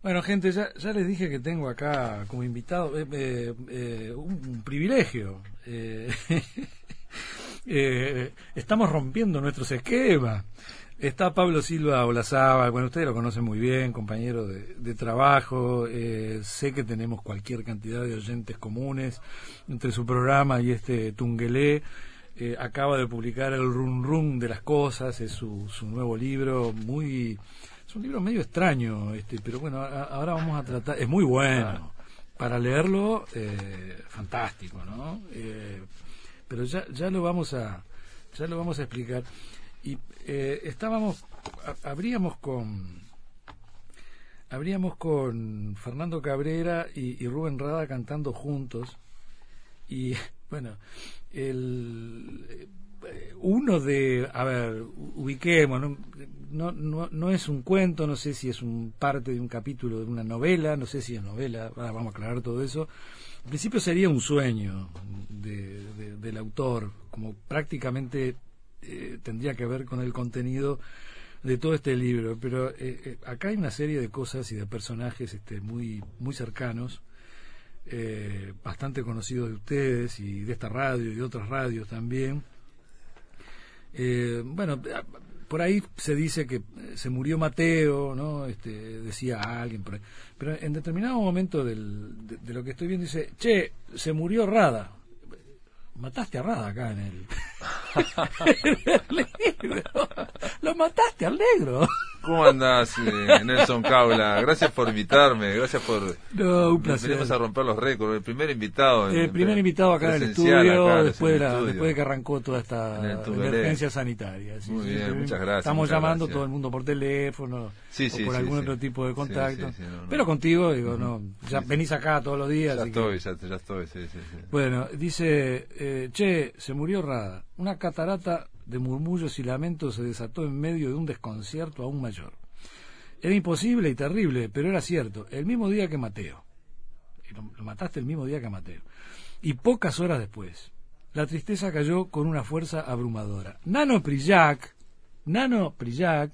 Bueno, gente, ya, ya les dije que tengo acá como invitado eh, eh, eh, un, privilegio. estamos rompiendo nuestros esquemas. Está Pablo Silva Olazaba, bueno, ustedes lo conocen muy bien, compañero de, trabajo. sé que tenemos cualquier cantidad de oyentes comunes entre su programa y este Tungelé. acaba de publicar el Run Run de las Cosas, es su, su nuevo libro, muy es un libro medio extraño, este, pero bueno, ahora vamos a tratar. Es muy bueno. Para leerlo, eh, fantástico, ¿no? Eh, pero ya, ya lo vamos a ya lo vamos a explicar. Y eh, estábamos, habríamos con habríamos con Fernando Cabrera y, y Rubén Rada cantando juntos. Y bueno, el uno de, a ver, ubiquemos, no, no, no, es un cuento, no sé si es un parte de un capítulo de una novela, no sé si es novela, vamos a aclarar todo eso. En principio sería un sueño de, del autor, como prácticamente eh, tendría que ver con el contenido de todo este libro, pero eh, eh, acá hay una serie de cosas y de personajes este, muy, muy cercanos. bastante conocidos de ustedes y de esta radio y de otras radios también, eh, bueno, por ahí se dice que se murió Mateo, ¿no? Este, decía alguien. Pero en determinado momento del, de, lo que estoy viendo dice, che, se murió Rada. Mataste a Rada acá en el, Lo mataste al negro. ¿Cómo andás, eh, Nelson Caula? Gracias por invitarme, gracias por... No, un placer. Venimos a romper los récords, el primer invitado. El primer invitado acá en el estudio, después, de después de que arrancó toda esta emergencia sanitaria. Muy bien, muchas gracias. Estamos llamando todo el mundo por teléfono o por algún otro tipo de contacto. Pero contigo, digo, no, ya venís acá todos los días. Ya estoy, ya, ya, estoy, sí, sí, Bueno, dice, eh, che, se murió Rada. Una catarata de murmullos y lamentos se desató en medio de un desconcierto aún mayor. Era imposible y terrible, pero era cierto, el mismo día que Mateo. lo, mataste el mismo día que Mateo. Y pocas horas después, la tristeza cayó con una fuerza abrumadora. Nano Prillac, Nano Prillac,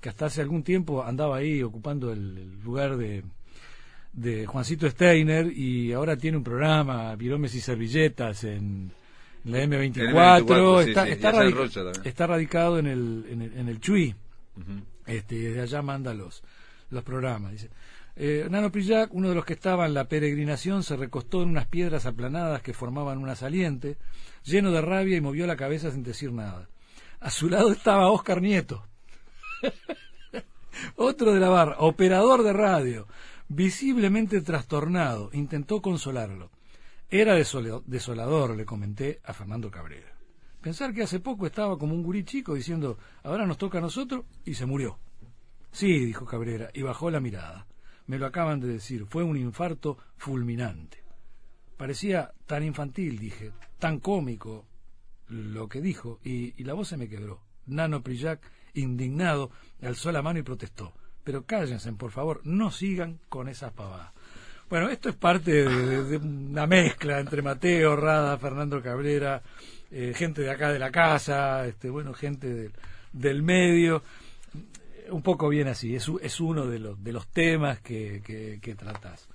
que hasta hace algún tiempo andaba ahí ocupando el, lugar de, Juancito Steiner y ahora tiene un programa, Piromes y Servilletas, en, la M24, está, radicado en el, en el, en el Chuy, este, desde allá manda los, los programas. Dice. Eh, Nano Prillac, uno de los que estaba en la peregrinación, se recostó en unas piedras aplanadas que formaban una saliente, lleno de rabia y movió la cabeza sin decir nada. A su lado estaba Oscar Nieto, otro de la barra, operador de radio, visiblemente trastornado, intentó consolarlo. Era desolador, le comenté a Fernando Cabrera. Pensar que hace poco estaba como un gurí chico diciendo, ahora nos toca a nosotros, y se murió. Sí, dijo Cabrera, y bajó la mirada. Me lo acaban de decir, fue un infarto fulminante. Parecía tan infantil, dije, tan cómico lo que dijo, y, la voz se me quebró. Nano Prillac, indignado, alzó la mano y protestó. Pero cállense, por favor, no sigan con esas pavadas. Bueno, esto es parte de, una mezcla entre Mateo, Rada, Fernando Cabrera, eh, gente de acá de la casa, este, bueno, gente del medio. Un poco bien así, es, uno de los, de los temas que, que, tratás.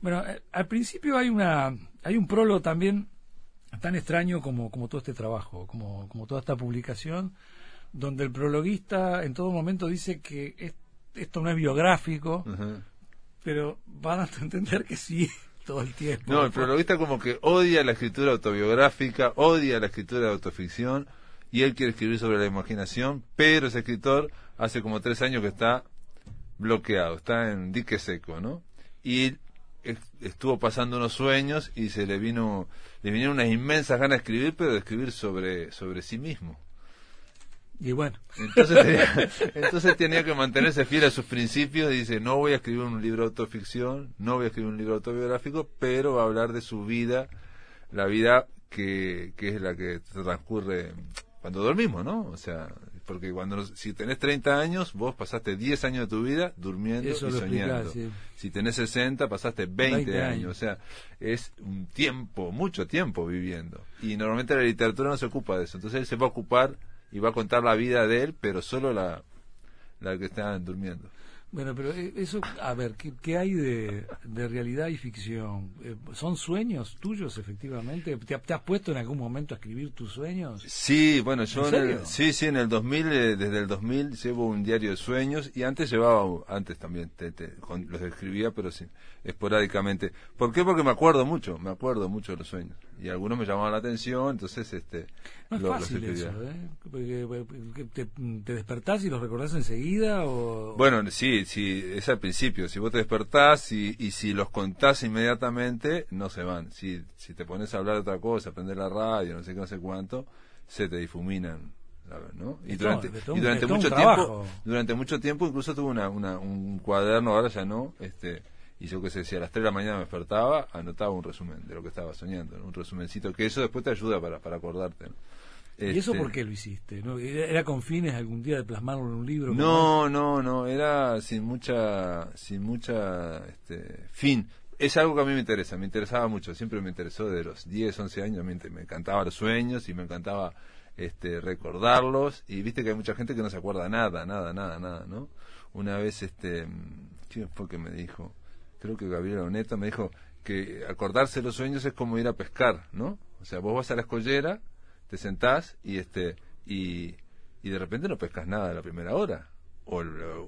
Bueno, eh, al principio hay, una, hay un prólogo también tan extraño como, como todo este trabajo, como, como toda esta publicación, donde el prologuista en todo momento dice que esto no es biográfico, pero van a entender que sí todo el tiempo. No, el prologuista como que odia la escritura autobiográfica, odia la escritura de autoficción, y él quiere escribir sobre la imaginación, pero ese escritor hace como tres años que está bloqueado, está en dique seco, ¿no? Y estuvo pasando unos sueños y se le vino, le vinieron unas inmensas ganas de escribir, pero de escribir sobre, sobre sí mismo. Y bueno. Entonces tenía, que mantenerse fiel a sus principios y dice, no voy a escribir un libro de autoficción, no voy a escribir un libro autobiográfico, pero va a hablar de su vida, la vida que, que es la que transcurre cuando dormimos, ¿no? O sea, porque cuando si tenés 30 años, vos pasaste 10 años de tu vida durmiendo y soñando. Si tenés 60, pasaste 20, años. O sea, es un tiempo, mucho tiempo viviendo. Y normalmente la literatura no se ocupa de eso. Entonces él se va a ocupar y va a contar la vida de él, pero solo la, la que está durmiendo. Bueno, pero eh, eso, a ver, ¿qué, qué hay de, de, realidad y ficción? Eh, ¿Son sueños tuyos, efectivamente? ¿Te, ¿Te, has puesto en algún momento a escribir tus sueños? Sí, bueno, yo... ¿En el, sí, sí, en el 2000, eh, desde el 2000 llevo un diario de sueños y antes llevaba, antes también te, te, los escribía, pero sí, esporádicamente. ¿Por qué? Porque me acuerdo mucho, me acuerdo mucho de los sueños. Y algunos me llamaban la atención, entonces este... No es lo, fácil eso, ¿eh? Porque, te, ¿Te despertás y los recordás enseguida o...? Bueno, sí, si, es al principio, si vos te despertás y, y si los contás inmediatamente, no se van. Si, si te pones a hablar de otra cosa, aprender la radio, no sé qué, no sé cuánto, se te difuminan. ¿no? Y durante, y durante mucho tiempo, durante mucho tiempo incluso tuve una, una, un cuaderno, ahora ya no, este, y yo que sé, si a las 3 de la mañana me despertaba, anotaba un resumen de lo que estaba soñando, un resumencito, que eso después te ayuda para, para acordarte. ¿Y eso por este, qué lo hiciste? ¿No? ¿Era con fines algún día de plasmarlo en un libro? No, no, no, era sin mucha, sin mucha este, fin. Es algo que a mí me interesa, me interesaba mucho, siempre me interesó de los 10, 11 años, me, me encantaban los sueños y me encantaba este, recordarlos y viste que hay mucha gente que no se acuerda nada, nada, nada, nada, ¿no? Una vez, este, ¿quién fue que me dijo? Creo que Gabriel Oneta me dijo que acordarse los sueños es como ir a pescar, ¿no? O sea, vos vas a la escollera te sentás y este y, y de repente no pescas nada a la primera hora. O,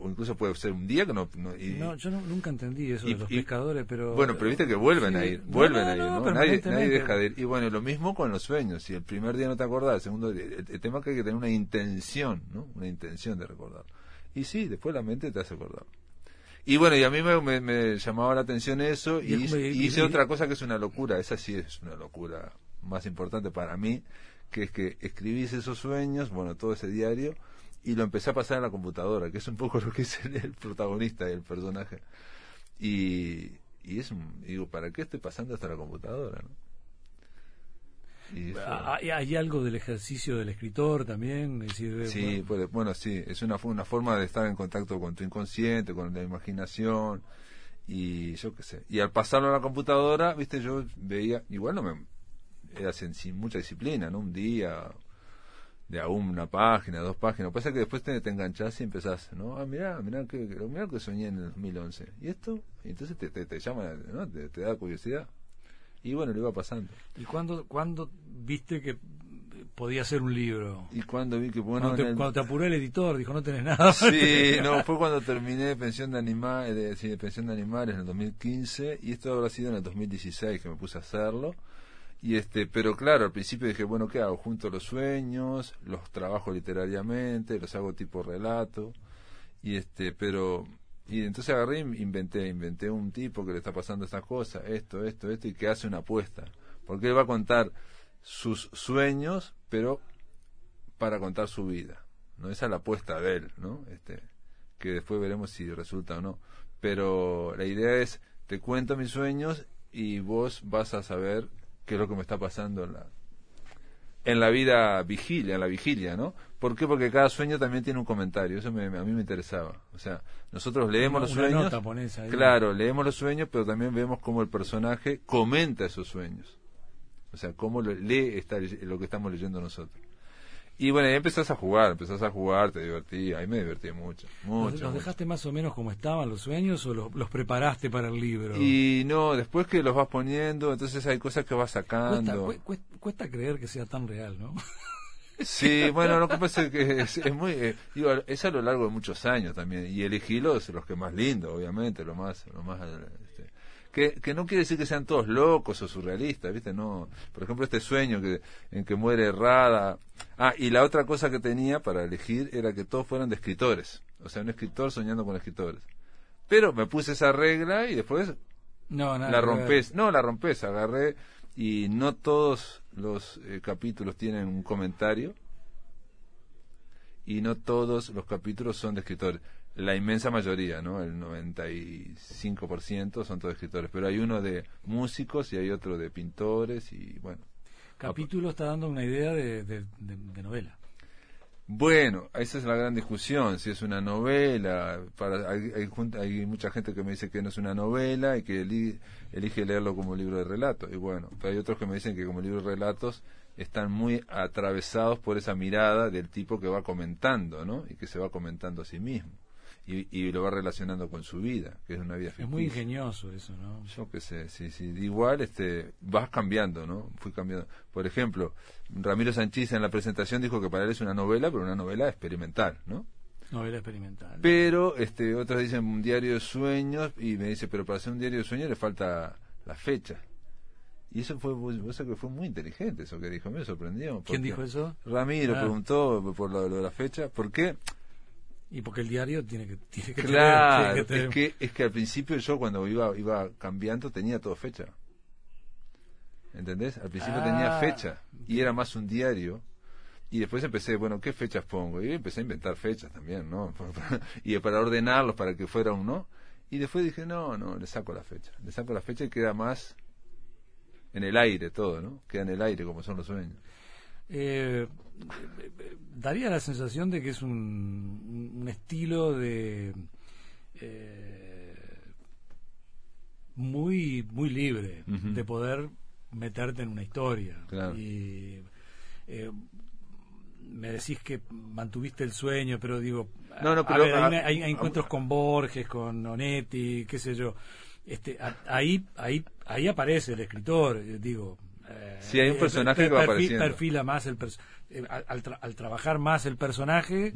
incluso puede ser un día que no... No, yo nunca entendí eso de los pescadores, pero... Bueno, pero viste que vuelven a ir, vuelven a ir, ¿no? Nadie, nadie, deja de ir. Y bueno, lo mismo con los sueños. Si el primer día no te acordás, el segundo día... El, tema es que hay que tener una intención, ¿no? Una intención de recordar. Y sí, después la mente te hace acordar. Y bueno, y a mí me, me, llamaba la atención eso y, hice otra cosa que es una locura. Esa sí es una locura más importante para mí, que es que escribís esos sueños, bueno, todo ese diario, y lo empecé a pasar en la computadora, que es un poco lo que es el, protagonista y el personaje. Y, y es digo, ¿para qué estoy pasando hasta la computadora? ¿no? ¿Hay, algo del ejercicio del escritor también? decir, sí, bueno. bueno, sí, es una, una forma de estar en contacto con tu inconsciente, con la imaginación, y yo qué sé. Y al pasarlo a la computadora, viste, yo veía, igual no me, era sin mucha disciplina, ¿no? Un día, de a una página, dos páginas. Pasa que después te, te enganchás y empezás, ¿no? Ah, mirá, mirá que, mirá que soñé en el 2011. ¿Y esto? Y entonces te, te, llama, ¿no? Te, da curiosidad. Y bueno, lo iba pasando. ¿Y cuándo, cuándo viste que podía ser un libro? Y cuando vi que, bueno... Cuando te, apuró el editor, dijo, no tenés nada. Sí, no, fue cuando terminé Pensión de, animales de, sí, de Pensión de Animales en el 2015 y esto habrá sido en el 2016 que me puse a hacerlo y este, pero claro, al principio dije, bueno, ¿qué hago? Junto los sueños, los trabajo literariamente, los hago tipo relato. Y este, pero y entonces agarré inventé, inventé un tipo que le está pasando estas cosas, esto, esto, esto y que hace una apuesta, porque él va a contar sus sueños, pero para contar su vida. No esa es la apuesta de él, ¿no? Este, que después veremos si resulta o no. Pero la idea es te cuento mis sueños y vos vas a saber qué es lo que me está pasando en la, en la vida vigilia, en la vigilia, ¿no? ¿Por qué? Porque cada sueño también tiene un comentario, eso me, a mí me interesaba. O sea, nosotros leemos los sueños, claro, leemos los sueños, pero también vemos cómo el personaje comenta esos sueños. O sea, cómo lee lo que estamos leyendo nosotros. Y bueno, ahí empezás a jugar, empezás a jugar, te divertí, ahí me divertí mucho. mucho ¿Los, dejaste más o menos como estaban los sueños o los, preparaste para el libro? Y no, después que los vas poniendo, entonces hay cosas que vas sacando. Cuesta, creer que sea tan real, ¿no? Sí, bueno, lo que pasa es que es, muy. Eh, digo, es a lo largo de muchos años también. Y elegí los, los que más lindos, obviamente, lo más. Lo más que, no quiere decir que sean todos locos o surrealistas, ¿viste? No. Por ejemplo, este sueño que, en que muere errada. Ah, y la otra cosa que tenía para elegir era que todos fueran de escritores. O sea, un escritor soñando con escritores. Pero me puse esa regla y después no, la rompes. No, la rompes, agarré y no todos los eh, capítulos tienen un comentario y no todos los capítulos son de escritores la inmensa mayoría, ¿no? El 95% son todos escritores, pero hay uno de músicos y hay otro de pintores y bueno. Capítulo está dando una idea de, de, novela. Bueno, esa es la gran discusión, si es una novela, para, hay, hay, mucha gente que me dice que no es una novela y que elige leerlo como libro de relatos, y bueno, pero hay otros que me dicen que como libro de relatos están muy atravesados por esa mirada del tipo que va comentando, ¿no? Y que se va comentando a sí mismo y, y, lo va relacionando con su vida, que es una vida ficticia. Es muy ingenioso eso, ¿no? Yo qué sé, sí, sí. Igual este, vas cambiando, ¿no? Fui cambiando. Por ejemplo, Ramiro Sanchís en la presentación dijo que para él es una novela, pero una novela experimental, ¿no? Novela experimental. Pero este, otros dicen un diario de sueños y me dice, pero para hacer un diario de sueños le falta la fecha. Y eso fue, eso que fue muy inteligente, eso que dijo, me sorprendió. ¿Quién dijo eso? Ramiro Ah. preguntó por lo, lo de la fecha. ¿Por qué? Y porque el diario tiene que, tiene que Claro, tener- tiene es que, es que al principio yo cuando iba, iba cambiando tenía todo fecha. ¿Entendés? Al principio Ah. tenía fecha y era más un diario. Y después empecé, bueno, ¿qué fechas pongo? Y empecé a inventar fechas también, ¿no? y para ordenarlos para que fuera uno. Y después dije, no, no, le saco la fecha. Le saco la fecha y queda más en el aire todo, ¿no? Queda en el aire como son los sueños. Eh, daría la sensación de que es un, un estilo de eh, muy muy libre de poder meterte en una historia. Claro. y eh, me decís que mantuviste el sueño pero digo No, no, a pero- ver, hay, una- hay encuentros con Borges con Onetti qué sé yo. Este a- ahí ahí ahí aparece el escritor eh, digo eh, Sí, hay un eh, personaje per- que va perfi- apareciendo. perfila más el eh, al, tra- al trabajar más el personaje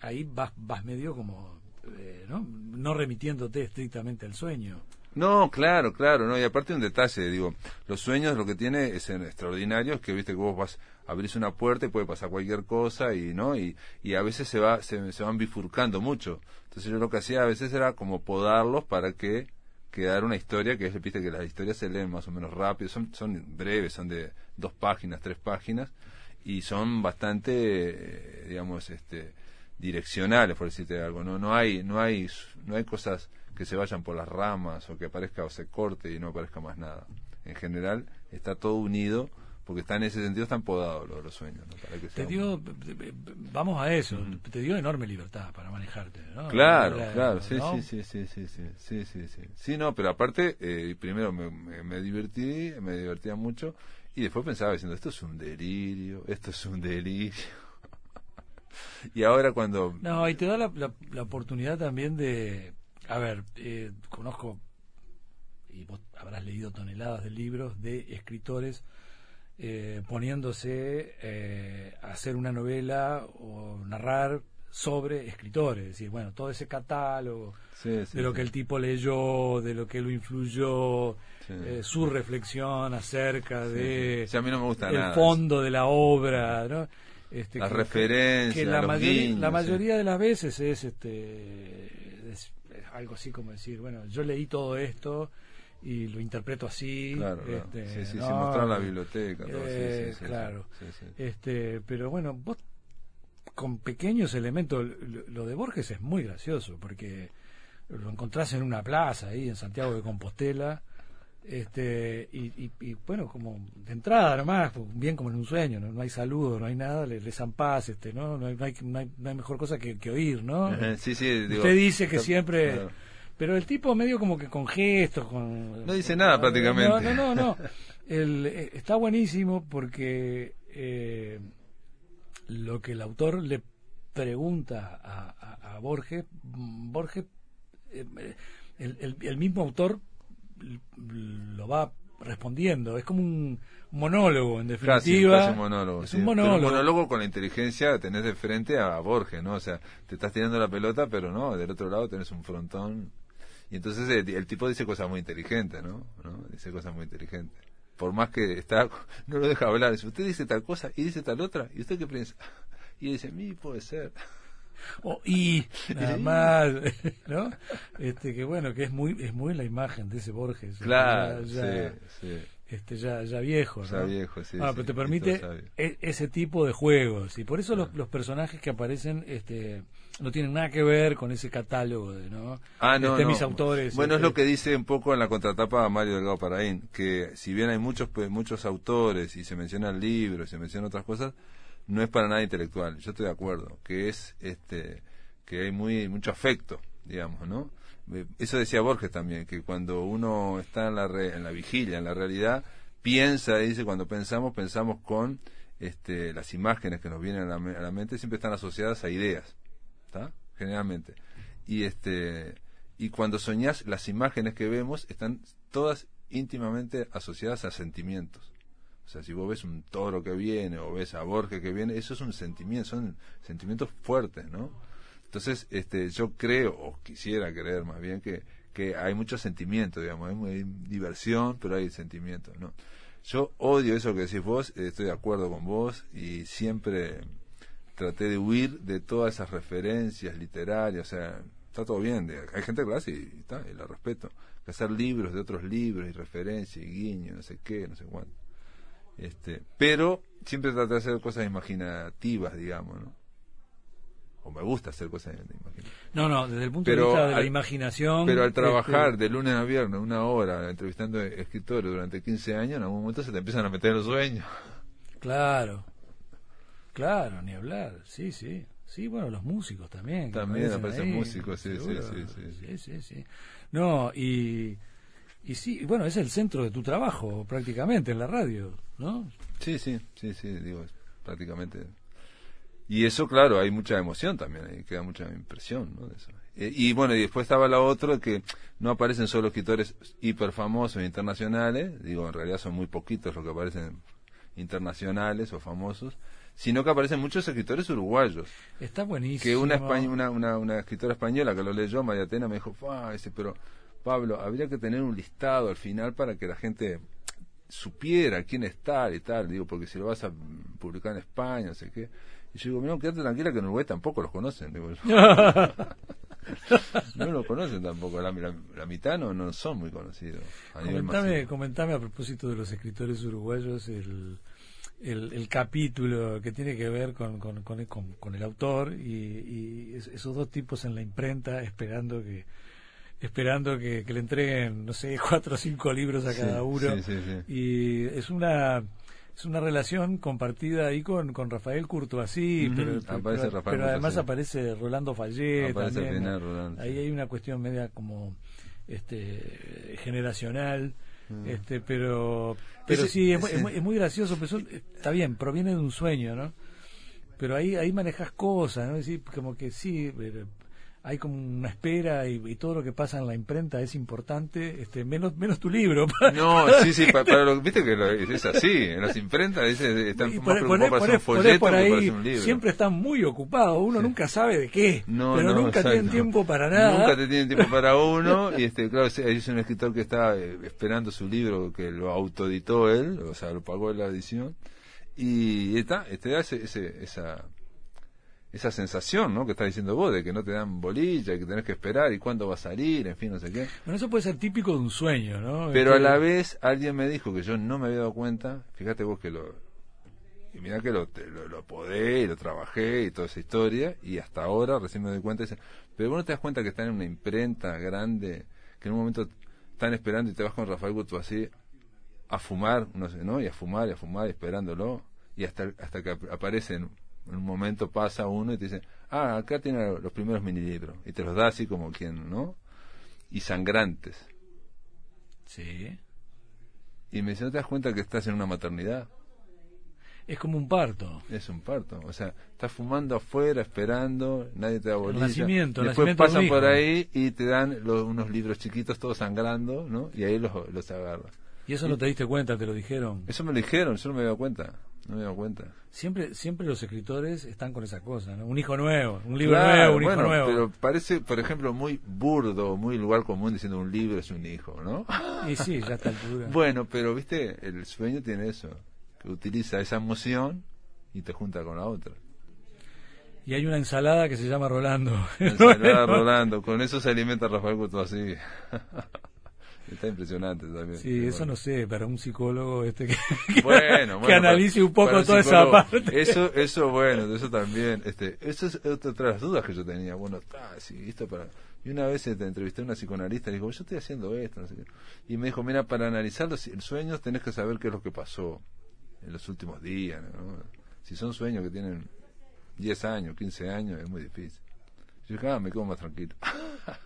ahí vas vas medio como eh, no no remitiéndote estrictamente al sueño. No, claro, claro, no, y aparte un detalle, digo, los sueños lo que tiene es en extraordinario, es que viste que vos vas abrís una puerta y puede pasar cualquier cosa y no y, y a veces se va se, se van bifurcando mucho. Entonces yo lo que hacía a veces era como podarlos para que quedara una historia que es viste que las historias se leen más o menos rápido, son son breves, son de dos páginas, tres páginas y son bastante eh, digamos este direccionales por decirte algo, no no hay no hay no hay cosas que se vayan por las ramas o que aparezca o se corte y no aparezca más nada. En general está todo unido porque está en ese sentido están podados los, los sueños. ¿no? Para que te dio vamos a eso te dio enorme libertad para manejarte ¿no? Claro, La- claro, sí, ¿no? sí, sí, sí, sí, sí, sí, sí, sí. Sí, no, pero aparte, eh, primero me, me, me divertí, me divertía mucho, y después pensaba diciendo, esto es un delirio, esto es un delirio. y ahora cuando... No, y te da la, la- la oportunidad también de... A ver, eh, conozco, y vos habrás leído toneladas de libros de escritores eh, poniéndose eh, a hacer una novela o narrar sobre escritores. Es decir, bueno, todo ese catálogo Sí, sí, de lo sí. que el tipo leyó, de lo que lo influyó, eh, su reflexión acerca de a mí no me gusta el nada. fondo de la obra, ¿no? Este, Las que- referencias, que la los mayoría, guiños, la mayoría de las veces es este es, es algo así como decir bueno yo leí todo esto y lo interpreto así Claro, este, sí, sí, sí, no, mostrar la biblioteca, todo, eh, sí, sí, claro. sí, sí. este pero bueno vos con pequeños elementos lo, lo de Borges es muy gracioso porque lo encontrás en una plaza ahí en Santiago de Compostela este y, y- y, bueno como de entrada nomás bien como en un sueño no, No hay saludo no hay nada le, le zampás este no no hay, no hay, no hay- mejor cosa que, que oír no Sí, sí, digo, usted dice que siempre claro. Pero el tipo medio como que con gestos con No dice nada, prácticamente. no no no, no. El, eh, está buenísimo porque eh, lo que el autor le pregunta a, a- a Borges Borges eh, el, el- el mismo autor lo va respondiendo es como un monólogo en definitiva casi un monólogo. es sí. un Pero monólogo, monólogo con la inteligencia tenés de frente a Borges, ¿no? O sea, te estás tirando la pelota, pero no, del otro lado tenés un frontón. Y entonces el, el tipo dice cosas muy inteligentes, ¿no? ¿no? Dice cosas muy inteligentes. Por más que está, no lo deja hablar. Dice, usted dice tal cosa y dice tal otra. ¿Y usted qué piensa? Y dice, mi puede ser. O y nada más no este que bueno que es muy es muy la imagen de ese Borges Claro, ya, sí, sí. este ya ya viejo Ya ¿no? viejo, sí, Ah, pero te permite e- ese tipo de juegos y por eso los, los personajes que aparecen este no tienen nada que ver con ese catálogo de no Ah, no, Este, no. mis autores Bueno, es este, lo que dice un poco en la contratapa Mario Delgado Paraín, que si bien hay muchos pues, muchos autores y se mencionan libros y se mencionan otras cosas, no es para nada intelectual. Yo estoy de acuerdo, que es este que hay muy mucho afecto, digamos, ¿no? Eh, Eso decía Borges también, que cuando uno está en la re- en la vigilia, en la realidad, piensa, dice, cuando pensamos, pensamos con este, las imágenes que nos vienen a la, me- a la mente, siempre están asociadas a ideas, Generalmente. y este y cuando soñás las imágenes que vemos están todas íntimamente asociadas a sentimientos. O sea, si vos ves un toro que viene o ves a Borges que viene, eso es un sentimiento, son sentimientos fuertes, ¿no? Entonces, este, yo creo, o quisiera creer más bien, que, que hay mucho sentimiento, digamos, hay, diversión, pero hay sentimiento, ¿no? Yo odio eso que decís vos, estoy de acuerdo con vos y siempre traté de huir de todas esas referencias literarias, o sea, está todo bien, hay gente que lo hace y, está, y la respeto, que hacer libros de otros libros y referencias y guiños, no sé qué, no sé cuánto. Este, pero siempre traté de hacer cosas imaginativas, digamos, ¿no? O me gusta hacer cosas imaginativas. No, no, desde el punto de vista de la imaginación. Pero al trabajar este, de lunes a viernes una hora entrevistando escritores durante 15 años, en algún momento se te empiezan a meter los sueños. Claro, claro, ni hablar, sí, sí. Sí, bueno, los músicos también. También aparecen músicos, sí, sí, sí, sí, sí. No, y y sí, bueno, es el centro de tu trabajo prácticamente en la radio, ¿no? Sí, sí, sí, sí, digo, prácticamente. Y eso, claro, hay mucha emoción también, ahí queda mucha impresión, ¿no? De eso. Eh, y bueno, y después estaba la otra que no aparecen solo escritores hiper famosos internacionales, digo, en realidad son muy poquitos los que aparecen internacionales o famosos, sino que aparecen muchos escritores uruguayos. Está buenísimo. Que una, una, una, una escritora española que lo leyó, María Atena, me dijo, ese, pero Pablo, habría que tener un listado al final para que la gente supiera quién está y tal, digo, porque si lo vas a publicar en España, no sé qué. Y yo digo, mira, quédate tranquila que en Uruguay tampoco los conocen. Digo, no lo conocen tampoco, la, mitad no, no, son muy conocidos. A comentame, comentame a propósito de los escritores uruguayos el, el, capítulo que tiene que ver con, con, con, el autor y, y esos dos tipos en la imprenta esperando que esperando que, le entreguen, no sé, cuatro o cinco libros a cada uno. y es una es una relación compartida ahí con, con Rafael Courtoisí, pero, pero, además aparece Rolando Fallé también. ahí hay una cuestión media como este generacional. Mm. Este, pero pero sí, es, es, muy, gracioso, pero está bien, proviene de un sueño, ¿no? Pero ahí ahí manejas cosas, ¿no? Es decir, como que sí, hay como una espera y, todo lo que pasa en la imprenta es importante, este, menos menos tu libro. No, sí, sí, para, lo, viste que es así, en las imprentas están más preocupados para hacer un folleto que para un libro. Siempre están muy ocupados, uno nunca sabe de qué, pero nunca tienen tiempo para nada. Nunca te tienen tiempo para uno, y este, claro, es un escritor que está eh, esperando su libro, que lo autoeditó él, o sea, lo pagó en la edición, y está, este da ese, esa esa sensación, ¿no? Que estás diciendo vos, de que no te dan bolilla, y que tenés que esperar y cuándo va a salir, en fin, no sé qué. Bueno, eso puede ser típico de un sueño, ¿no? Pero a la vez alguien me dijo que yo no me había dado cuenta, fíjate vos que lo... Y mira que lo, lo, lo podé y lo trabajé y toda esa historia, y hasta ahora recién me doy cuenta, pero vos no te das cuenta que está en una imprenta grande, que en un momento están esperando y te vas con Rafael Guto así a fumar, no sé, ¿no? Y a fumar y a fumar esperándolo, y hasta, hasta que aparecen en un momento pasa uno y te dice, ah, acá tiene los primeros mini libros. Y te los da así como quien, ¿no? Y sangrantes. Sí. Y me dice, ¿no te das cuenta que estás en una maternidad? Es como un parto. Es un parto. O sea, estás fumando afuera, esperando, nadie te da bolilla. nacimiento, y después pasan por ahí y te dan unos libros chiquitos todos sangrando, ¿no? Y ahí los, los agarras. ¿Y eso no te diste cuenta? ¿Te lo dijeron? Eso me lo dijeron, yo no me dado cuenta. No me he dado cuenta. Siempre, siempre los escritores están con esa cosa, ¿no? Un hijo nuevo, un libro nuevo, un hijo nuevo. Pero parece, por ejemplo, muy burdo, muy lugar común diciendo un libro es un hijo, ¿no? Y sí, ya está altura. bueno, pero viste, el sueño tiene eso, que utiliza esa emoción y te junta con la otra. Y hay una ensalada que se llama Rolando. Ensalada Rolando, con eso se alimenta Rafael Couto así. Está impresionante también. Sí, eso no sé, para un psicólogo este que, que analice un poco toda esa parte. Eso, eso bueno, eso también. Este, eso es otra de las dudas que yo tenía. Bueno, está, sí, esto para. Y una vez te este, entrevisté a una psicoanalista y dijo, yo estoy haciendo esto, no sé qué. Y me dijo, mira, para analizar los sueños tenés que saber qué es lo que pasó en los últimos días. Si son sueños que tienen 10 años, 15 años, es muy difícil. Yo dije, ah, me quedo más tranquilo.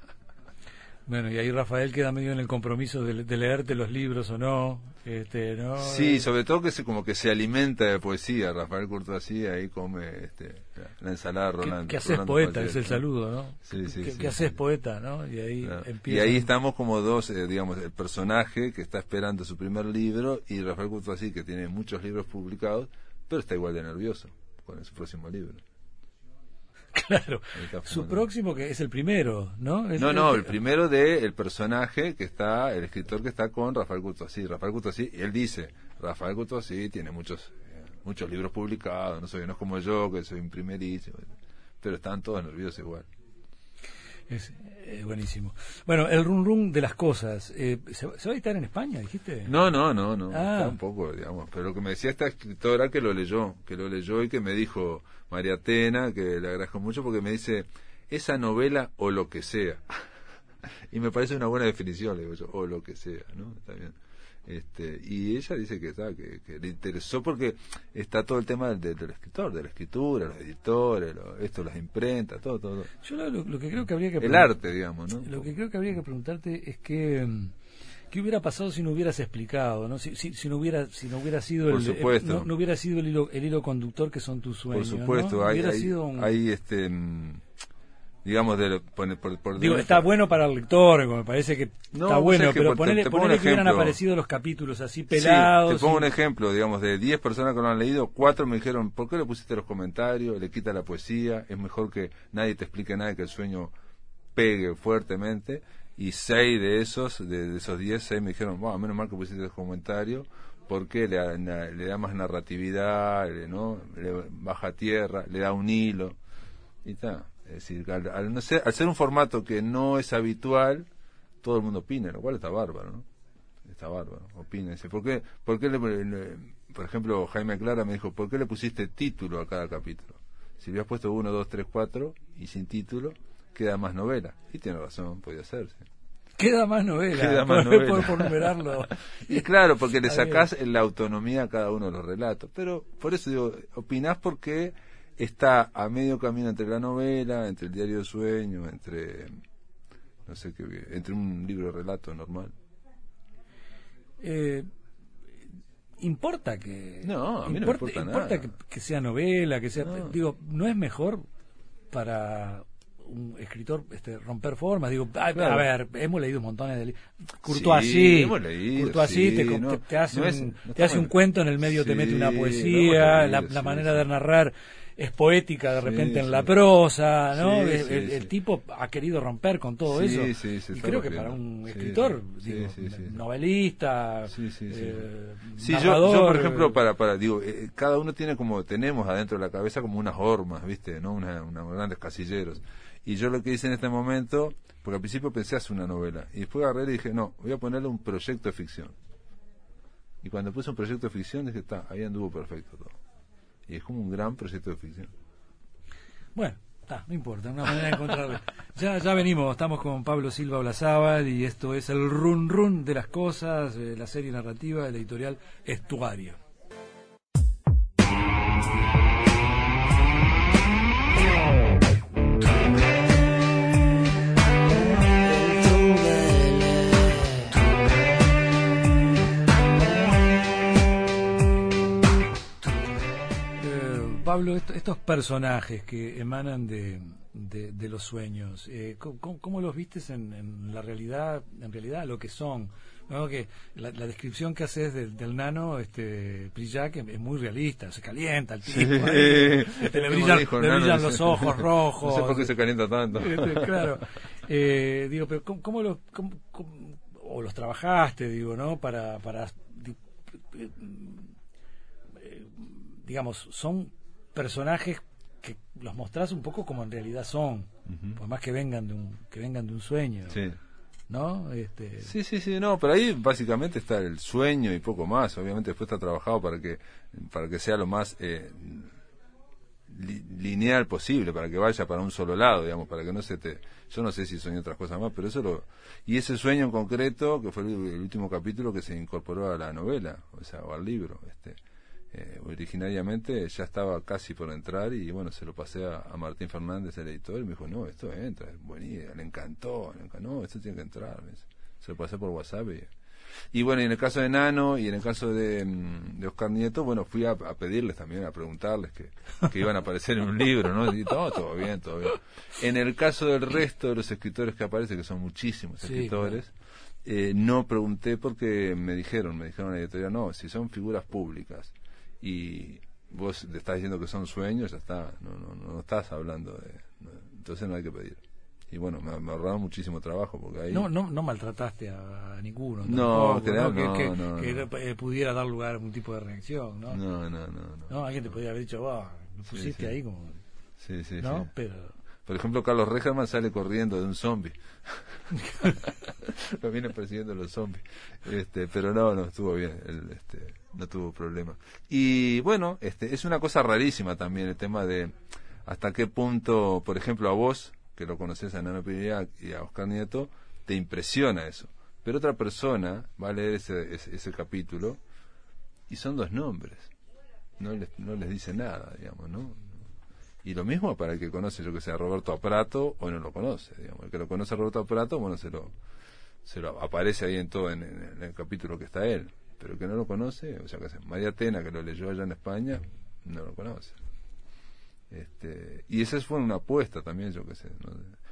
Bueno, y ahí Rafael queda medio en el compromiso de, de leerte los libros o no. Este, ¿no? Sí, sobre todo que se, como que se alimenta de poesía. Rafael así ahí come este, la ensalada Rolando. ¿Qué, haces poeta? es el saludo, ¿no? Sí, sí, ¿Qué, haces poeta? ¿no? Y ahí empieza. Y ahí estamos como dos, eh, digamos, el personaje que está esperando su primer libro y Rafael así que tiene muchos libros publicados, pero está igual de nervioso con su próximo libro. Claro. Su próximo que es el primero, ¿no? no, no, el primero de el personaje que está, el escritor que está con Rafael Couttsy. Rafael Couttsy, él dice, Rafael Couttsy tiene muchos eh, muchos libros publicados, no soy no es como yo que soy un primerísimo, pero están todos nerviosos igual. Es eh, buenísimo. Bueno, el run run de las cosas, eh, ¿se, va a editar en España, dijiste? No, no, no, no, ah. tampoco, digamos. Pero lo que me decía esta escritora que lo leyó, que lo leyó y que me dijo María Atena, que le agradezco mucho porque me dice, esa novela o lo que sea. y me parece una buena definición, le digo yo, o lo que sea, ¿no? Está bien. Este, y ella dice que, que, le interesó porque está todo el tema del, del, escritor, de la escritura, los editores, esto, las imprentas, todo, todo. Yo lo, que creo que habría que... El arte, digamos, ¿no? Lo que creo que habría que preguntarte es que... Mm, ¿Qué hubiera pasado si no hubieras explicado, no? Si, si, no hubiera si no hubiera sido el, eh, no, hubiera sido el hilo, el hilo conductor que son tus sueños, Por supuesto, hay, hay, este mm, digamos, de, por, Digo, está bueno para el lector, me parece que está bueno, pero ponele, que hubieran aparecido los capítulos así pelados. te pongo un ejemplo, digamos, de 10 personas que lo han leído, cuatro me dijeron, ¿por qué le pusiste los comentarios? Le quita la poesía, es mejor que nadie te explique nada, que el sueño pegue fuertemente. Y seis de esos, de, esos 10, seis me dijeron, bueno, menos mal que pusiste los comentarios, porque le, le, da más narratividad, ¿no? le baja tierra, le da un hilo. Y está. Es decir, al, no ser, al ser un formato que no es habitual, todo el mundo opina, lo cual está bárbaro, ¿no? Está bárbaro. Dice, ¿por qué, por, qué le, por ejemplo, Jaime Clara me dijo, ¿por qué le pusiste título a cada capítulo? Si hubieras puesto uno, dos, tres, cuatro y sin título, queda más novela. Y tiene razón, podía hacerse. Queda más novela. Queda más novela. Por, numerarlo. y claro, porque le sacás la autonomía a cada uno de los relatos. Pero por eso digo, opinás porque está a medio camino entre la novela, entre el diario de sueño, entre no sé qué, entre un libro de relato normal. Eh, importa que no, a mí importa, no me importa, Que, que, sea novela, que sea digo, no es mejor para un escritor este, romper formas. Digo, a, ver, hemos leído un montón de libros. Courtois sí, te, te, hace, un, te hace un cuento en el medio, te mete una poesía, la, la manera de narrar es poética de repente en la prosa, ¿no? el, tipo ha querido romper con todo eso. y creo que para un escritor, digo, novelista, eh, sí, yo, por ejemplo, para, para digo, eh, cada uno tiene como, tenemos adentro de la cabeza como unas hormas, ¿viste? ¿no? Una, unos grandes casilleros. Y yo lo que hice en este momento, porque al principio pensé hacer una novela, y después agarré y dije, no, voy a ponerle un proyecto de ficción. Y cuando puse un proyecto de ficción, dije, está, ahí anduvo perfecto todo. Y es como un gran proyecto de ficción. Bueno, está, no importa, una manera de encontrarlo. ya, ya venimos, estamos con Pablo Silva Blazábal y esto es el run run de las cosas, eh, la serie narrativa de la editorial Estuario. Pablo, estos personajes que emanan de, de, los sueños, eh, ¿cómo, los vistes en, la realidad, en realidad lo que son? que la, descripción que haces del, nano, este Prillac, es muy realista, se calienta el tipo, este, le brillan, los ojos rojos. No sé por qué se calienta tanto. Este, claro. Eh, digo, pero ¿cómo, los, o los trabajaste, digo, ¿no? Para, para eh, digamos, son personajes que los mostrás un poco como en realidad son, por más que vengan de un que vengan de un sueño. Sí. ¿No? Este... Sí, sí, sí, no, pero ahí básicamente está el sueño y poco más. Obviamente después está trabajado para que para que sea lo más eh, lineal posible, para que vaya para un solo lado, digamos, para que no se te... Yo no sé si soñé otras cosas más, pero eso lo... Y ese sueño en concreto, que fue el, último capítulo que se incorporó a la novela, o sea, o al libro, este eh, originariamente ya estaba casi por entrar y bueno, se lo pasé a, Martín Fernández, el editor, y me dijo, no, esto entra, es buenísimo, le encantó, le encantó, no, esto tiene que entrar. Se lo pasé por WhatsApp y, bueno, y en el caso de Nano y en el caso de, mm, de Oscar Nieto, bueno, fui a, pedirles también, a preguntarles que, que, iban a aparecer en un libro, ¿no? Y todo, todo bien, todo bien. En el caso del resto de los escritores que aparecen, que son muchísimos escritores, eh, no pregunté porque me dijeron, me dijeron la editorial, no, si son figuras públicas y vos le estás diciendo que son sueños, ya está, no, no, no estás hablando de... entonces no hay que pedir. Y bueno, me, me ahorraron muchísimo trabajo porque ahí... No, no, no maltrataste a, ninguno. No, que, que, pudiera dar lugar a algún tipo de reacción, ¿no? No, no, no. No, alguien te podría haber dicho, va, me pusiste ahí como... Sí, sí, ¿no? Pero... Por ejemplo, Carlos Regerman sale corriendo de un zombie. Lo viene persiguiendo los zombies. Este, pero no, no, estuvo bien. El, este, no tuvo problema. Y bueno, este, es una cosa rarísima también el tema de hasta qué punto, por ejemplo, a vos, que lo conoces a Nano Piriac y a Oscar Nieto, te impresiona eso. Pero otra persona va a leer ese, ese, capítulo y son dos nombres. No les, no les dice nada, digamos, ¿no? Y lo mismo para el que conoce, yo que sé, a Roberto Aprato o no lo conoce, digamos. El que lo conoce a Roberto Aprato, bueno, se lo, se lo aparece ahí en todo, en el capítulo que está él pero que no lo conoce, o sea, que María Tena, que lo leyó allá en España, no lo conoce. Este, y esa fue una apuesta también, yo qué sé.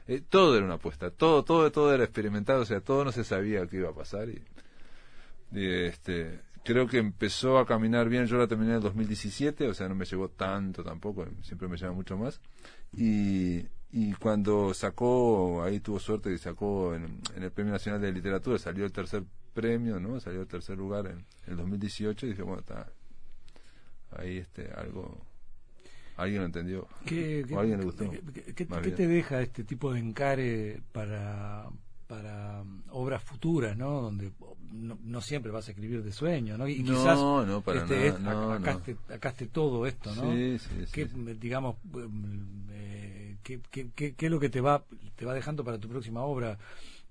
Eh, todo era una apuesta, todo, todo, todo era experimentado, o sea, todo no se sabía qué iba a pasar. Y, este, creo que empezó a caminar bien, yo la terminé en el 2017, o sea, no me llevó tanto tampoco, siempre me lleva mucho más. Y, y cuando sacó, ahí tuvo suerte y sacó en, el Premio Nacional de Literatura, salió el tercer premio, ¿no? Salió el tercer lugar en, el 2018 y dije, bueno, está ahí este algo alguien lo entendió ¿Qué, o alguien le gustó ¿qué, te deja este tipo de encare para para um, obras futuras, ¿no? Donde no, siempre vas a escribir de sueño, ¿no? Y quizás no, para este, nada, acá, Esté, todo esto, ¿no? Sí, sí, ¿Qué, digamos, eh, ¿qué, qué, qué, es lo que te va, te va dejando para tu próxima obra?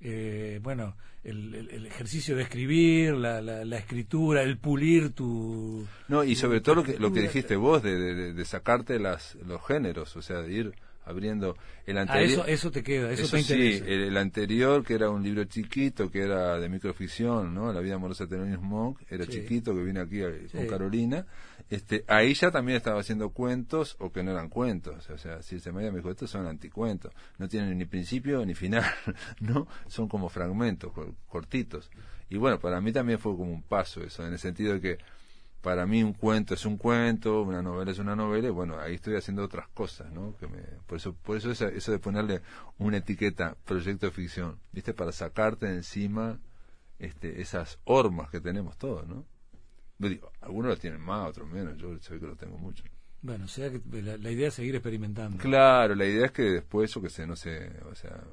Eh, bueno, el, el, ejercicio de escribir, la, la, escritura, el pulir tu... No, y sobre todo lo que, lo que dijiste vos, de, de, de sacarte las, los géneros, o sea, de ir abriendo el ah, anterior. eso, te queda, eso, te interesa. Sí, el, anterior, que era un libro chiquito, que era de microficción, ¿no? La vida amorosa de Thelonious Monk, era chiquito, que vine aquí con Carolina. Este, ahí ya también estaba haciendo cuentos, o que no eran cuentos. O sea, si se me dijo, estos son anticuentos. No tienen ni principio ni final, ¿no? Son como fragmentos, cortitos. Y bueno, para mí también fue como un paso eso, en el sentido de que para mí un cuento es un cuento, una novela es una novela, y bueno, ahí estoy haciendo otras cosas, ¿no? Que me, por eso, por eso eso de ponerle una etiqueta, proyecto de ficción, ¿viste? Para sacarte de encima este, esas hormas que tenemos todos, ¿no? Digo, algunos lo tienen más, otros menos, yo sé que lo tengo mucho. Bueno, o sea que la, idea es seguir experimentando. Claro, la idea es que después, yo que sé, no sé, o sea,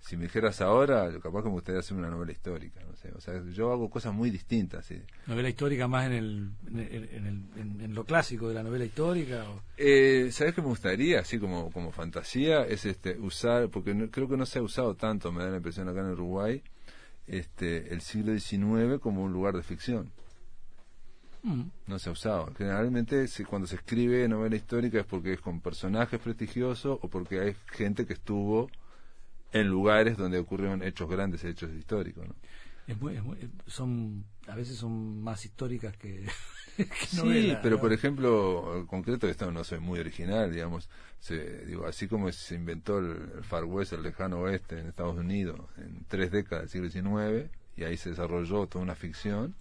si me dijeras ahora, capaz que me gustaría hacer una novela histórica, no sé, o sea, yo hago cosas muy distintas. ¿sí? ¿Novela histórica más en, el, en, lo clásico de la novela histórica? Eh, ¿Sabes qué me gustaría, así como, como fantasía? Es este usar, porque creo que no se ha usado tanto, me da la impresión acá en Uruguay, este el siglo XIX como un lugar de ficción. Mm. No se ha usado. Generalmente cuando se escribe novela histórica es porque es con personajes prestigiosos o porque hay gente que estuvo en lugares donde ocurrieron hechos grandes, hechos históricos. ¿no? son a veces son más históricas que, sí pero por ejemplo en concreto esto no soy muy original digamos se, digo así como se inventó el, Far West el lejano oeste en Estados Unidos en tres décadas del siglo XIX y ahí se desarrolló toda una ficción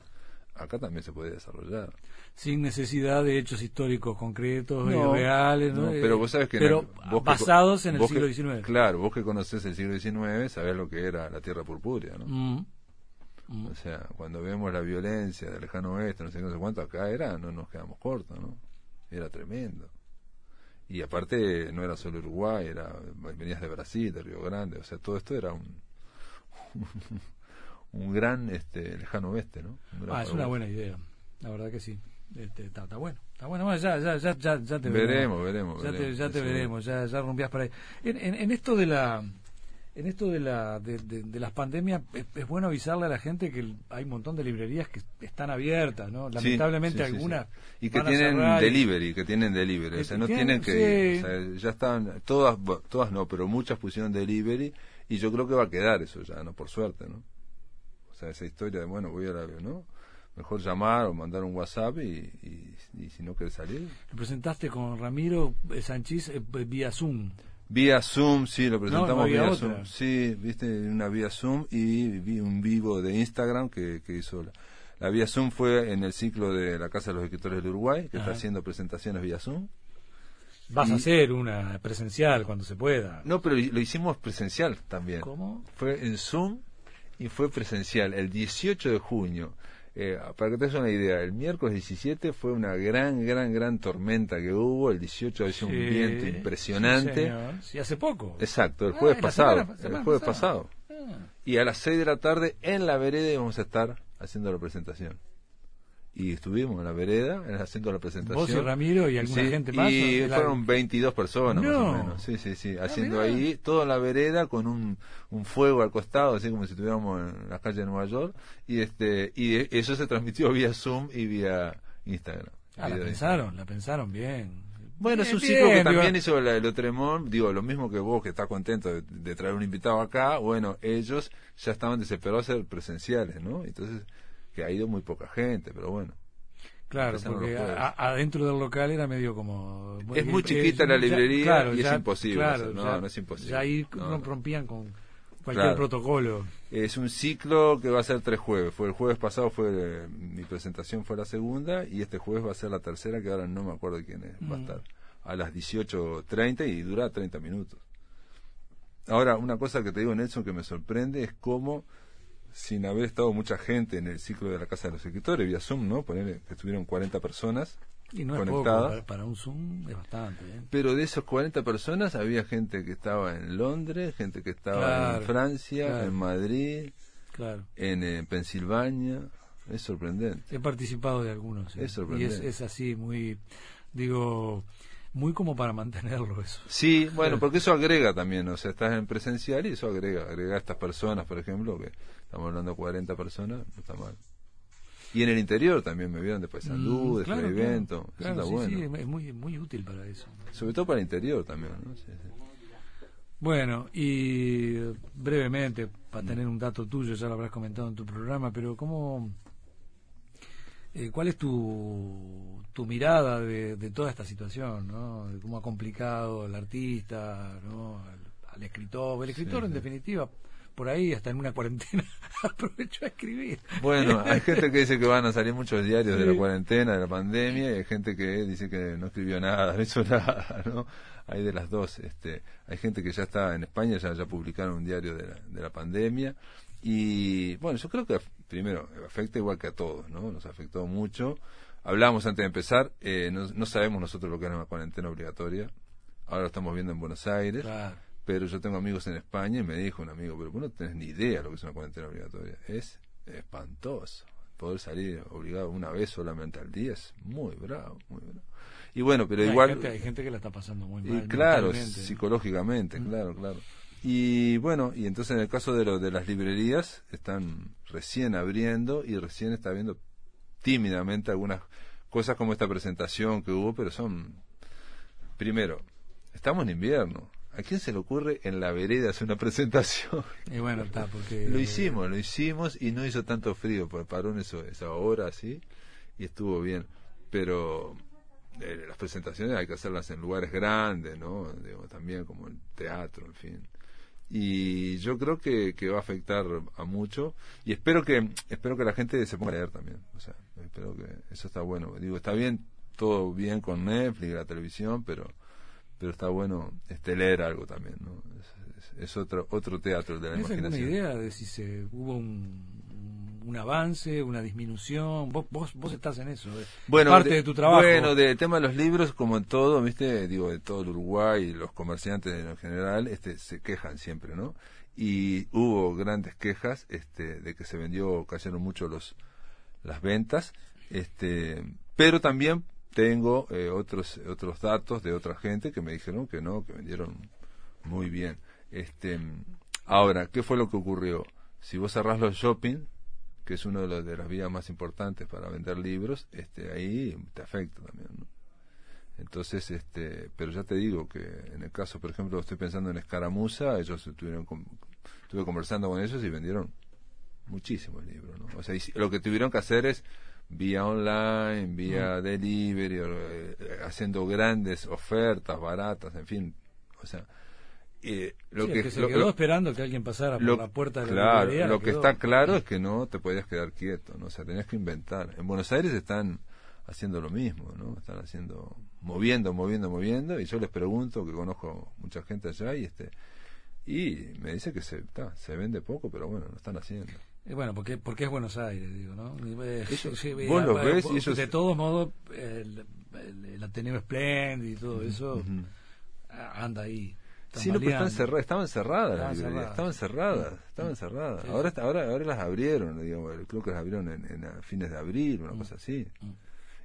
acá también se puede desarrollar sin necesidad de hechos históricos concretos y reales ¿no? pero vos sabes que pero basados en el siglo XIX claro vos que conoces el siglo XIX sabés lo que era la tierra purpúrea ¿no? Mm. Mm. o sea cuando vemos la violencia del lejano oeste no sé, no sé cuánto acá era no nos quedamos cortos no era tremendo y aparte no era solo Uruguay era venías de Brasil de Río Grande o sea todo esto era un un gran este lejano oeste no ah es una buena idea. La verdad que sí. Este, está, bueno, está bueno, ya, ya, ya, ya, te veremos. Veremos, Ya te, ya te veremos, ya, ya rompías por ahí. En, en, esto de la en esto de, la, de, de, las pandemias es, bueno avisarle a la gente que hay un montón de librerías que están abiertas, ¿no? Lamentablemente algunas y que tienen delivery, que tienen delivery, o sea, no tienen que, o sea, ya están todas, todas no, pero muchas pusieron delivery y yo creo que va a quedar eso ya, no, por suerte, ¿no? Sea, esa historia de bueno voy a la, ¿no? Mejor llamar o mandar un WhatsApp y, y, si no quieres salir. Lo presentaste con Ramiro Sánchez eh, vía Zoom. Vía Zoom, sí, lo presentamos vía Zoom. Sí, viste, una vía Zoom y vi un vivo de Instagram que, que hizo la, la, vía Zoom fue en el ciclo de la Casa de los Escritores del Uruguay, que está haciendo presentaciones vía Zoom. Vas a hacer una presencial cuando se pueda. No, pero lo hicimos presencial también. ¿Cómo? Fue en Zoom y fue presencial el 18 de junio. Eh, para que te des una idea, el miércoles 17 fue una gran, gran, gran tormenta que hubo. El 18 había un viento impresionante. Sí, hace poco. Exacto, el ah, jueves pasado. el jueves pasado. Ah. Y a las 6 de la tarde en la vereda íbamos a estar haciendo la presentación y estuvimos en la vereda haciendo la presentación. Vos y Ramiro y alguna gente más. Y fueron 22 personas más o menos. Sí, sí, sí. Ah, haciendo ahí toda la vereda con un, un fuego al costado, así como si estuviéramos en la calle de Nueva York. Y este y eso se transmitió vía Zoom y vía Instagram. Ah, la pensaron, la pensaron bien. Bueno, es un ciclo que también hizo el, el Otremón, digo, lo mismo que vos que estás contento de, de, traer un invitado acá, bueno, ellos ya estaban desesperados de ser presenciales, ¿no? Entonces que ha ido muy poca gente, pero bueno. Claro, porque adentro del local era medio como... Es muy chiquita la librería y es imposible. no, no es imposible. Ya ahí rompían con cualquier protocolo. Es un ciclo que va a ser tres jueves. Fue el jueves pasado fue mi presentación fue la segunda y este jueves va a ser la tercera que ahora no me acuerdo quién es. Va a mm. estar a las 18.30 y dura 30 minutos. Ahora, una cosa que te digo, Nelson, que me sorprende es cómo sin haber estado mucha gente en el ciclo de la Casa de los Escritores, vía Zoom, ¿no? Poner que estuvieron 40 personas y no conectadas. para un Zoom es bastante. ¿eh? Pero de esos 40 personas había gente que estaba en Londres, gente que estaba en Francia, en Madrid, claro. en, eh, Pensilvania. Es sorprendente. He participado de algunos. Es sorprendente. Y es, así, muy, digo, muy como para mantenerlo eso. Sí, bueno, porque eso agrega también, o sea, estás en presencial y eso agrega, agrega a estas personas, por ejemplo, que estamos hablando de 40 personas, no está mal. Y en el interior también me vieron de Paisandú, mm, de claro, Evento, eso está bueno. Sí, es muy, muy útil para eso. Sobre todo para el interior también, ¿no? Bueno, y brevemente, para tener un dato tuyo, ya lo habrás comentado en tu programa, pero ¿cómo, eh, ¿cuál es tu, tu mirada de, de, toda esta situación? ¿no? De cómo ha complicado el artista, ¿no? al, escritor, el escritor en definitiva por ahí, hasta en una cuarentena, aprovecho a escribir. Bueno, hay gente que dice que van a salir muchos diarios de la cuarentena, de la pandemia, y hay gente que dice que no escribió nada, no hizo nada, ¿no? Hay de las dos. Este, hay gente que ya está en España, ya, ya publicaron un diario de la, de la pandemia. Y bueno, yo creo que primero afecta igual que a todos, ¿no? Nos afectó mucho. Hablamos antes de empezar, eh, no, no sabemos nosotros lo que era una cuarentena obligatoria. Ahora lo estamos viendo en Buenos Aires. Claro pero yo tengo amigos en España y me dijo un amigo, pero vos no tenés ni idea lo que es una cuarentena obligatoria. Es espantoso. Poder salir obligado una vez solamente al día es muy bravo, muy bravo. Y bueno, pero igual... hay gente que la está pasando muy mal. Y claro, psicológicamente, claro, claro. Y bueno, y entonces en el caso de, lo, de las librerías, están recién abriendo y recién está viendo tímidamente algunas cosas como esta presentación que hubo, pero son... Primero, estamos en invierno ¿A quién se le ocurre en la vereda hacer una presentación? Y bueno, está, porque... Lo hicimos, lo hicimos y no hizo tanto frío, pues paró en eso, esa hora así y estuvo bien. Pero eh, las presentaciones hay que hacerlas en lugares grandes, ¿no? también como el teatro, en fin. Y yo creo que, que va a afectar a mucho y espero que espero que la gente se ponga a leer también. O sea, espero que eso está bueno. Digo, está bien, todo bien con Netflix, la televisión, pero pero está bueno este leer algo también, ¿no? Es, otro otro teatro de la imaginación. alguna idea de si se hubo un, un avance, una disminución? Vos, vos, vos estás en eso, bueno, parte de, tu trabajo. Bueno, del tema de los libros, como en todo, ¿viste? Digo, de todo el Uruguay, los comerciantes en general, este, se quejan siempre, ¿no? Y hubo grandes quejas este, de que se vendió, cayeron mucho los las ventas, este, pero también tengo eh, otros otros datos de otra gente que me dijeron que no, que vendieron muy bien. Este, Ahora, ¿qué fue lo que ocurrió? Si vos cerrás los shopping, que es una de, los, de las vías más importantes para vender libros, este, ahí te afecta también, ¿no? Entonces, este, pero ya te digo que en el caso, por ejemplo, estoy pensando en Escaramuza, ellos estuvieron, estuve conversando con ellos y vendieron muchísimos libros, ¿no? O sea, lo que tuvieron que hacer es vía online, vía mm. delivery, eh, haciendo grandes ofertas baratas, en fin, o sea, eh, lo que, se quedó esperando que alguien pasara por la puerta de la claro, Lo que está claro es que no te podías quedar quieto, ¿no? o sea, tenías que inventar. En Buenos Aires están haciendo lo mismo, ¿no? Están haciendo, moviendo, moviendo, moviendo, y yo les pregunto, que conozco mucha gente allá, y este y me dice que se, se vende poco, pero bueno, lo están haciendo. Y bueno, porque, porque es Buenos Aires, digo, ¿no? vos lo ves y De todos modos, el, Ateneo Splendid y todo eso anda ahí. Sí, no, pero estaban cerradas, estaban cerradas, estaban cerradas, Ahora, ahora, ahora las abrieron, digamos, creo que las abrieron en, a fines de abril, una mm. cosa así. Mm.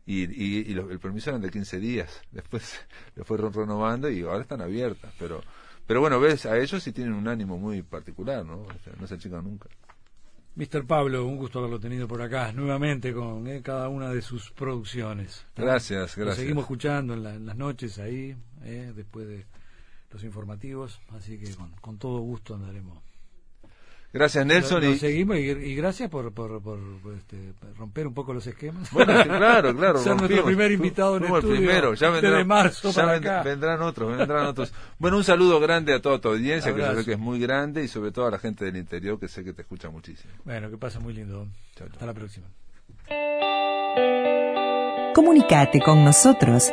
Y, y, el permiso eran de 15 días, después le fueron renovando y ahora están abiertas, pero pero bueno, ves, a ellos sí tienen un ánimo muy particular, ¿no? no se achican nunca. Mr. Pablo, un gusto haberlo tenido por acá nuevamente con eh, cada una de sus producciones. Gracias, gracias. Lo seguimos escuchando en, las noches ahí, eh, después de los informativos, así que con, con todo gusto andaremos Gracias, Nelson. y... seguimos y, gracias por, por, por, este, romper un poco los esquemas. Bueno, claro, claro. Ser nuestro primer invitado en el estudio primero. Ya vendrán, marzo ya vendrán otros, vendrán otros. Bueno, un saludo grande a toda tu audiencia, que yo sé que es muy grande, y sobre todo a la gente del interior, que sé que te escucha muchísimo. Bueno, que pasa muy lindo. Hasta la próxima. Comunicate con nosotros